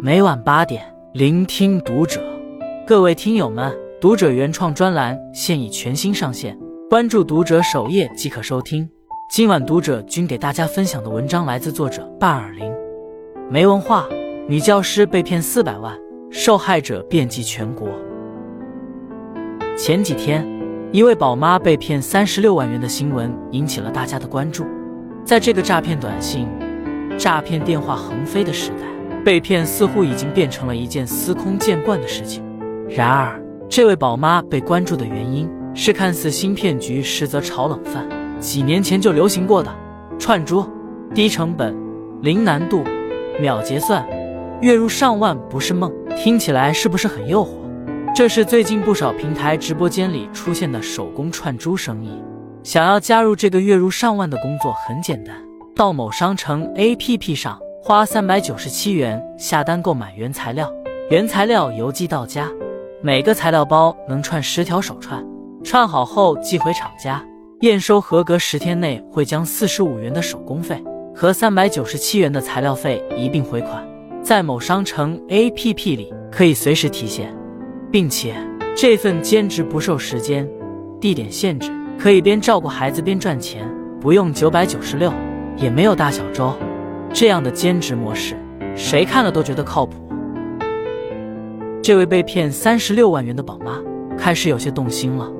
每晚八点，聆听读者。各位听友们，读者原创专栏现已全新上线，关注读者首页即可收听。今晚读者君给大家分享的文章来自作者半耳铃。没文化，女教师被骗四百万，受害者遍及全国。前几天，一位宝妈被骗三十六万元的新闻引起了大家的关注。在这个诈骗短信、诈骗电话横飞的时代。被骗似乎已经变成了一件司空见惯的事情。然而，这位宝妈被关注的原因是看似新骗局，实则炒冷饭。几年前就流行过的串珠，低成本、零难度、秒结算，月入上万不是梦。听起来是不是很诱惑？这是最近不少平台直播间里出现的手工串珠生意。想要加入这个月入上万的工作很简单，到某商城 APP 上。花三百九十七元下单购买原材料，原材料邮寄到家，每个材料包能串十条手串，串好后寄回厂家，验收合格十天内会将四十五元的手工费和三百九十七元的材料费一并回款，在某商城 APP 里可以随时提现，并且这份兼职不受时间、地点限制，可以边照顾孩子边赚钱，不用九百九十六，也没有大小周。这样的兼职模式，谁看了都觉得靠谱。这位被骗三十六万元的宝妈开始有些动心了，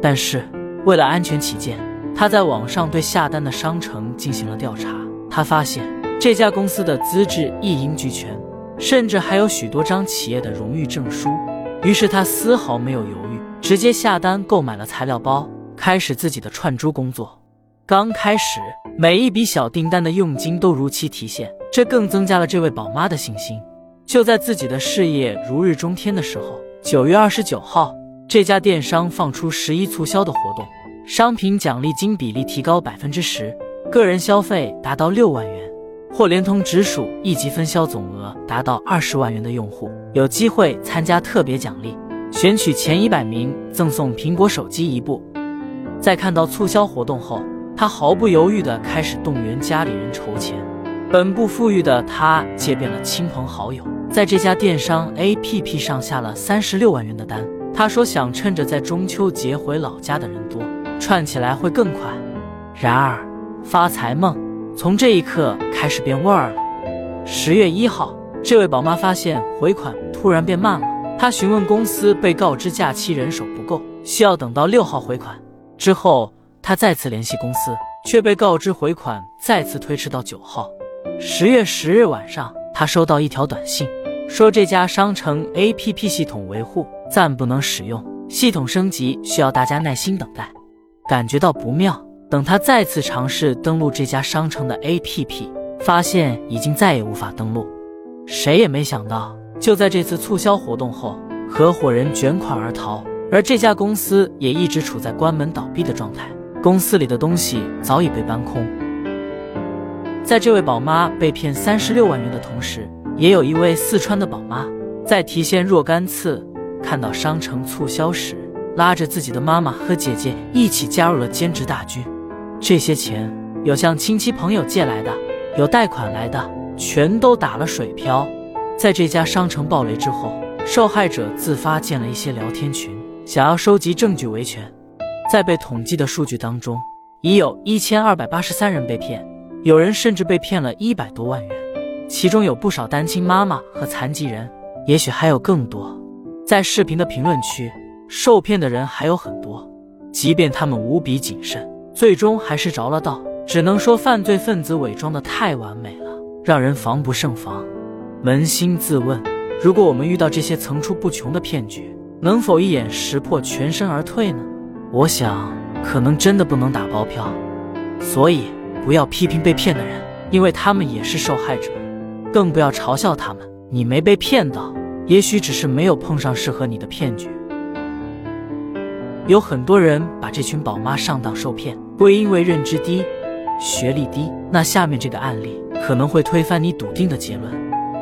但是为了安全起见，她在网上对下单的商城进行了调查。她发现这家公司的资质一应俱全，甚至还有许多张企业的荣誉证书。于是她丝毫没有犹豫，直接下单购买了材料包，开始自己的串珠工作。刚开始，每一笔小订单的佣金都如期提现，这更增加了这位宝妈的信心。就在自己的事业如日中天的时候，九月二十九号，这家电商放出十一促销的活动，商品奖励金比例提高百分之十，个人消费达到六万元或连同直属一级分销总额达到二十万元的用户，有机会参加特别奖励，选取前一百名赠送苹果手机一部。在看到促销活动后，他毫不犹豫地开始动员家里人筹钱，本不富裕的他借遍了亲朋好友，在这家电商 APP 上下了三十六万元的单。他说想趁着在中秋节回老家的人多，串起来会更快。然而，发财梦从这一刻开始变味儿了。十月一号，这位宝妈发现回款突然变慢了，她询问公司，被告知假期人手不够，需要等到六号回款。之后。他再次联系公司，却被告知回款再次推迟到九号。十月十日晚上，他收到一条短信，说这家商城 APP 系统维护暂不能使用，系统升级需要大家耐心等待。感觉到不妙，等他再次尝试登录这家商城的 APP，发现已经再也无法登录。谁也没想到，就在这次促销活动后，合伙人卷款而逃，而这家公司也一直处在关门倒闭的状态。公司里的东西早已被搬空。在这位宝妈被骗三十六万元的同时，也有一位四川的宝妈在提现若干次，看到商城促销时，拉着自己的妈妈和姐姐一起加入了兼职大军。这些钱有向亲戚朋友借来的，有贷款来的，全都打了水漂。在这家商城暴雷之后，受害者自发建了一些聊天群，想要收集证据维权。在被统计的数据当中，已有一千二百八十三人被骗，有人甚至被骗了一百多万元，其中有不少单亲妈妈和残疾人，也许还有更多。在视频的评论区，受骗的人还有很多，即便他们无比谨慎，最终还是着了道。只能说犯罪分子伪装的太完美了，让人防不胜防。扪心自问，如果我们遇到这些层出不穷的骗局，能否一眼识破，全身而退呢？我想，可能真的不能打包票，所以不要批评被骗的人，因为他们也是受害者，更不要嘲笑他们。你没被骗到，也许只是没有碰上适合你的骗局。有很多人把这群宝妈上当受骗归因为认知低、学历低。那下面这个案例可能会推翻你笃定的结论。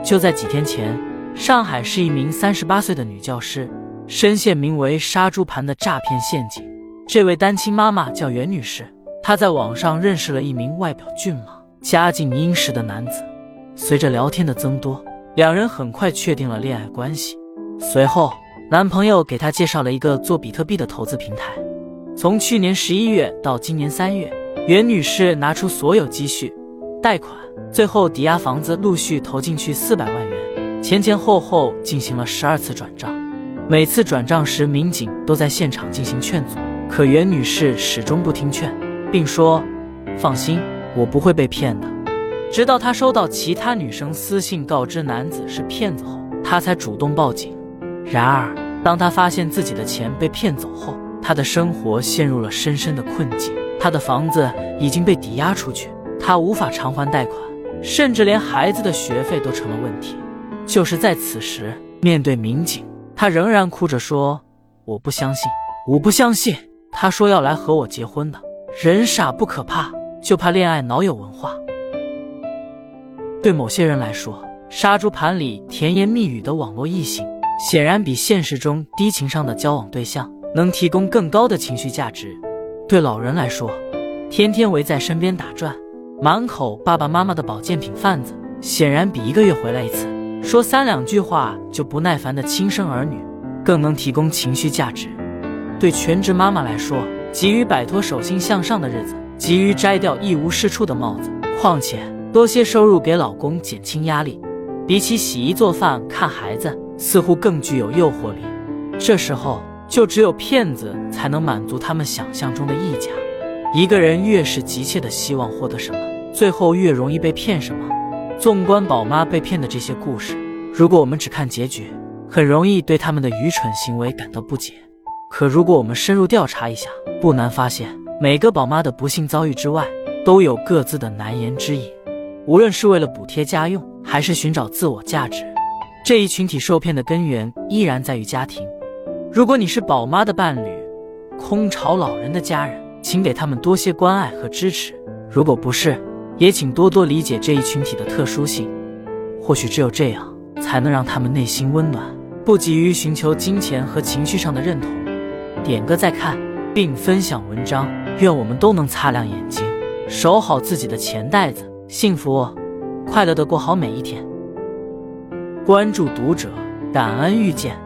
就在几天前，上海市一名三十八岁的女教师深陷名为“杀猪盘”的诈骗陷阱。这位单亲妈妈叫袁女士，她在网上认识了一名外表俊朗、家境殷实的男子。随着聊天的增多，两人很快确定了恋爱关系。随后，男朋友给她介绍了一个做比特币的投资平台。从去年十一月到今年三月，袁女士拿出所有积蓄贷款，最后抵押房子，陆续投进去四百万元，前前后后进行了十二次转账。每次转账时，民警都在现场进行劝阻，可袁女士始终不听劝，并说：“放心，我不会被骗的。”直到她收到其他女生私信告知男子是骗子后，她才主动报警。然而，当她发现自己的钱被骗走后，她的生活陷入了深深的困境。她的房子已经被抵押出去，她无法偿还贷款，甚至连孩子的学费都成了问题。就是在此时，面对民警。她仍然哭着说：“我不相信，我不相信。”他说要来和我结婚的。人傻不可怕，就怕恋爱脑有文化。对某些人来说，杀猪盘里甜言蜜语的网络异性，显然比现实中低情商的交往对象能提供更高的情绪价值。对老人来说，天天围在身边打转，满口爸爸妈妈的保健品贩子，显然比一个月回来一次。说三两句话就不耐烦的亲生儿女，更能提供情绪价值。对全职妈妈来说，急于摆脱手心向上的日子，急于摘掉一无是处的帽子。况且多些收入给老公减轻压力，比起洗衣做饭看孩子，似乎更具有诱惑力。这时候，就只有骗子才能满足他们想象中的溢价。一个人越是急切的希望获得什么，最后越容易被骗什么。纵观宝妈被骗的这些故事，如果我们只看结局，很容易对他们的愚蠢行为感到不解。可如果我们深入调查一下，不难发现，每个宝妈的不幸遭遇之外，都有各自的难言之隐。无论是为了补贴家用，还是寻找自我价值，这一群体受骗的根源依然在于家庭。如果你是宝妈的伴侣，空巢老人的家人，请给他们多些关爱和支持。如果不是，也请多多理解这一群体的特殊性，或许只有这样，才能让他们内心温暖，不急于寻求金钱和情绪上的认同。点个再看，并分享文章，愿我们都能擦亮眼睛，守好自己的钱袋子，幸福快乐的过好每一天。关注读者，感恩遇见。